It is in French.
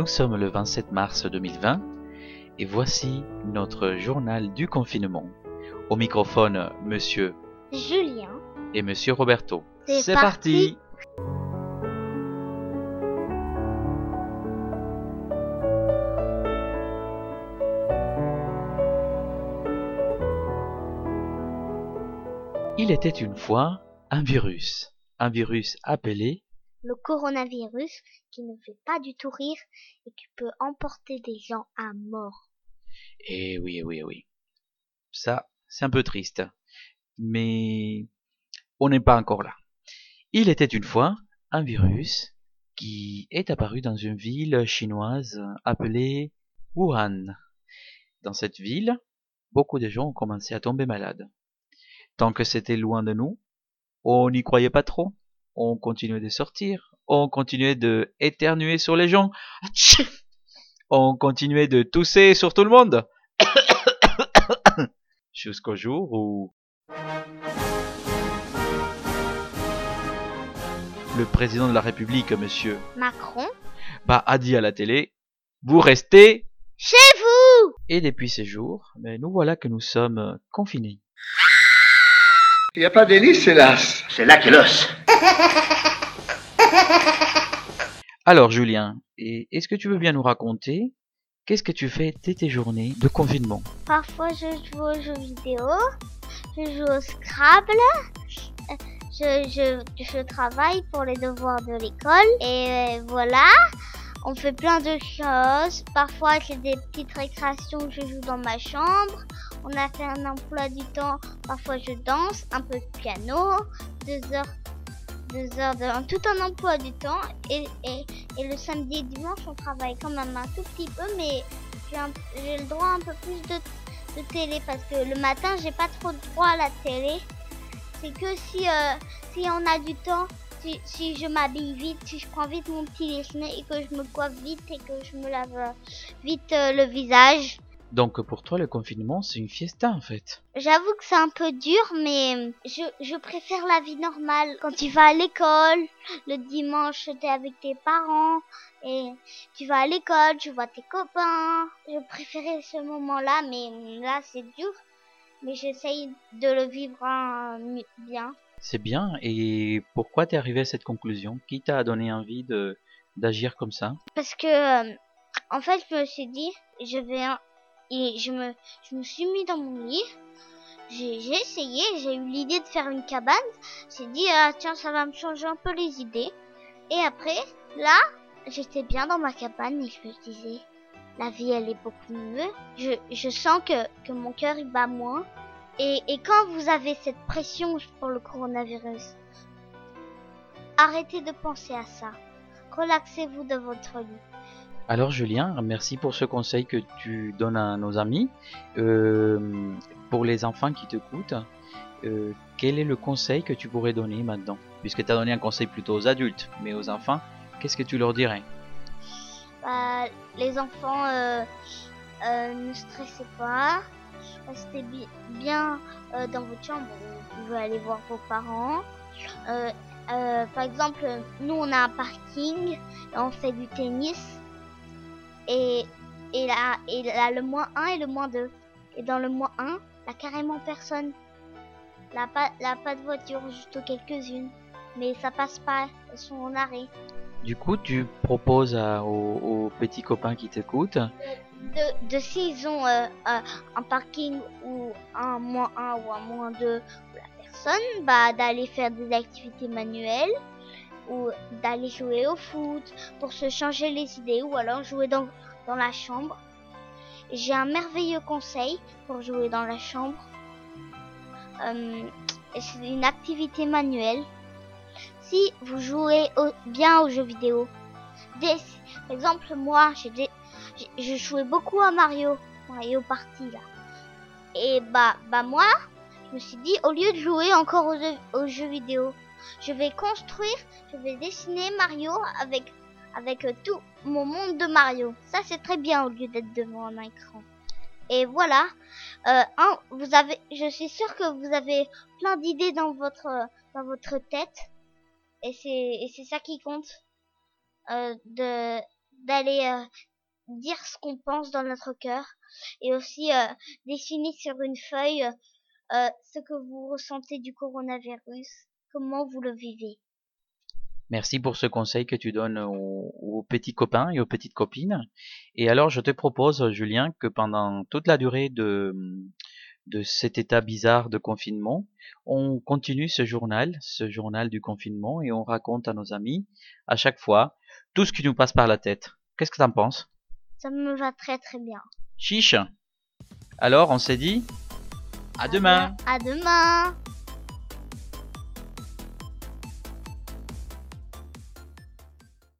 Nous sommes le 27 mars 2020 et voici notre journal du confinement. Au microphone, monsieur Julien. et monsieur Roberto. C'est parti. Il était une fois un virus. Un virus appelé Le coronavirus qui ne fait pas du tout rire et qui peut emporter des gens à mort. Eh oui, oui, oui. Ça, c'est un peu triste. Mais on n'est pas encore là. Il était une fois un virus qui est apparu dans une ville chinoise appelée Wuhan. Dans cette ville, beaucoup de gens ont commencé à tomber malades. Tant que c'était loin de nous, on n'y croyait pas trop. On continuait de sortir, on continuait de éternuer sur les gens, on continuait de tousser sur tout le monde. Jusqu'au jour où le président de la République, monsieur, Macron bah, a dit à la télé, vous restez. Chez vous Et depuis ces jours, mais nous voilà que nous sommes confinés. Il n'y a pas d'hélice, hélas. C'est là qu'est l'os. Alors Julien, et est-ce que tu veux bien nous raconter qu'est-ce que tu fais dès tes journées de confinement? Parfois je joue aux jeux vidéo, je joue au Scrabble, je, je, je travaille pour les devoirs de l'école et voilà. On fait plein de choses. Parfois j'ai des petites récréations où je joue dans ma chambre. On a fait un emploi du temps. Parfois je danse, un peu de piano, deux heures, deux heures de tout un emploi du temps. Et, et, le samedi et dimanche on travaille quand même un tout petit peu, mais j'ai le droit un peu plus de, de télé parce que le matin j'ai pas trop de droit à la télé. C'est que si euh, si on a du temps, si, si je m'habille vite, si je prends vite mon petit déjeuner et que je me coiffe vite et que je me lave euh, vite euh, le visage. Donc pour toi le confinement c'est une fiesta en fait. J'avoue que c'est un peu dur, mais je, je préfère la vie normale. Quand tu vas à l'école, le dimanche, t'es avec tes parents, et tu vas à l'école, tu vois tes copains. Je préférais ce moment-là, mais là, c'est dur. Mais j'essaye de le vivre hein, bien. C'est bien et pourquoi t'es arrivé à cette conclusion? Qui t'a donné envie de d'agir comme ça? Parce que, euh, en fait, je me suis dit, je vais... Et je me, suis mis dans mon lit. J'ai essayé, j'ai eu l'idée de faire une cabane. J'ai dit, ah tiens, ça va me changer un peu les idées. Et après, là, j'étais bien dans ma cabane et je me disais, la vie, elle est beaucoup mieux. Je, sens que, mon cœur, il bat moins. Et, et quand vous avez cette pression pour le coronavirus, arrêtez de penser à ça. Relaxez-vous dans votre lit. Alors Julien, merci pour ce conseil que tu donnes à nos amis. Euh, pour les enfants qui t'écoutent, euh, quel est le conseil que tu pourrais donner maintenant? Puisque tu as donné un conseil plutôt aux adultes, mais aux enfants, qu'est-ce que tu leur dirais? Bah, les enfants, euh, euh, ne stressez pas. Restez bi- bien dans votre chambre. Vous pouvez aller voir vos parents. Par exemple, nous, on a un parking et on fait du tennis. Et, et, là, et là, le moins 1 et le moins 2. Et dans le moins 1, là, carrément personne. Là, pas, là, pas de voiture, juste quelques-unes. Mais ça passe pas, elles sont en arrêt. Du coup, tu proposes à- aux, aux petits copains qui t'écoutent de, de s'ils ont euh, euh, un parking ou un moins 1 ou un moins 2 pour la personne, bah d'aller faire des activités manuelles ou d'aller jouer au foot pour se changer les idées ou alors jouer dans, dans la chambre. J'ai un merveilleux conseil pour jouer dans la chambre. Euh, c'est une activité manuelle. Si vous jouez bien aux jeux vidéo, des, exemple moi j'ai- je jouais beaucoup à Mario, Mario Party là. Et bah bah moi, je me suis dit au lieu de jouer encore aux jeux, vidéo, je vais construire, je vais dessiner Mario avec avec euh, tout mon monde de Mario. Ça c'est très bien au lieu d'être devant un écran. Et voilà, euh, un, vous avez, je suis sûre que vous avez plein d'idées dans votre dans votre tête. Et c'est et c'est ça qui compte. Euh, de d'aller euh, dire ce qu'on pense dans notre cœur et aussi euh, dessiner sur une feuille euh, ce que vous ressentez du coronavirus, comment vous le vivez? Merci pour ce conseil que tu donnes aux, aux, petits copains et aux petites copines. Et alors, je te propose, Julien, que pendant toute la durée de, de cet état bizarre de confinement, on continue ce journal, ce journal du confinement, et on raconte à nos amis, à chaque fois, tout ce qui nous passe par la tête. Qu'est-ce que t'en penses? Ça me va très très bien. Chiche Alors, on s'est dit à demain À demain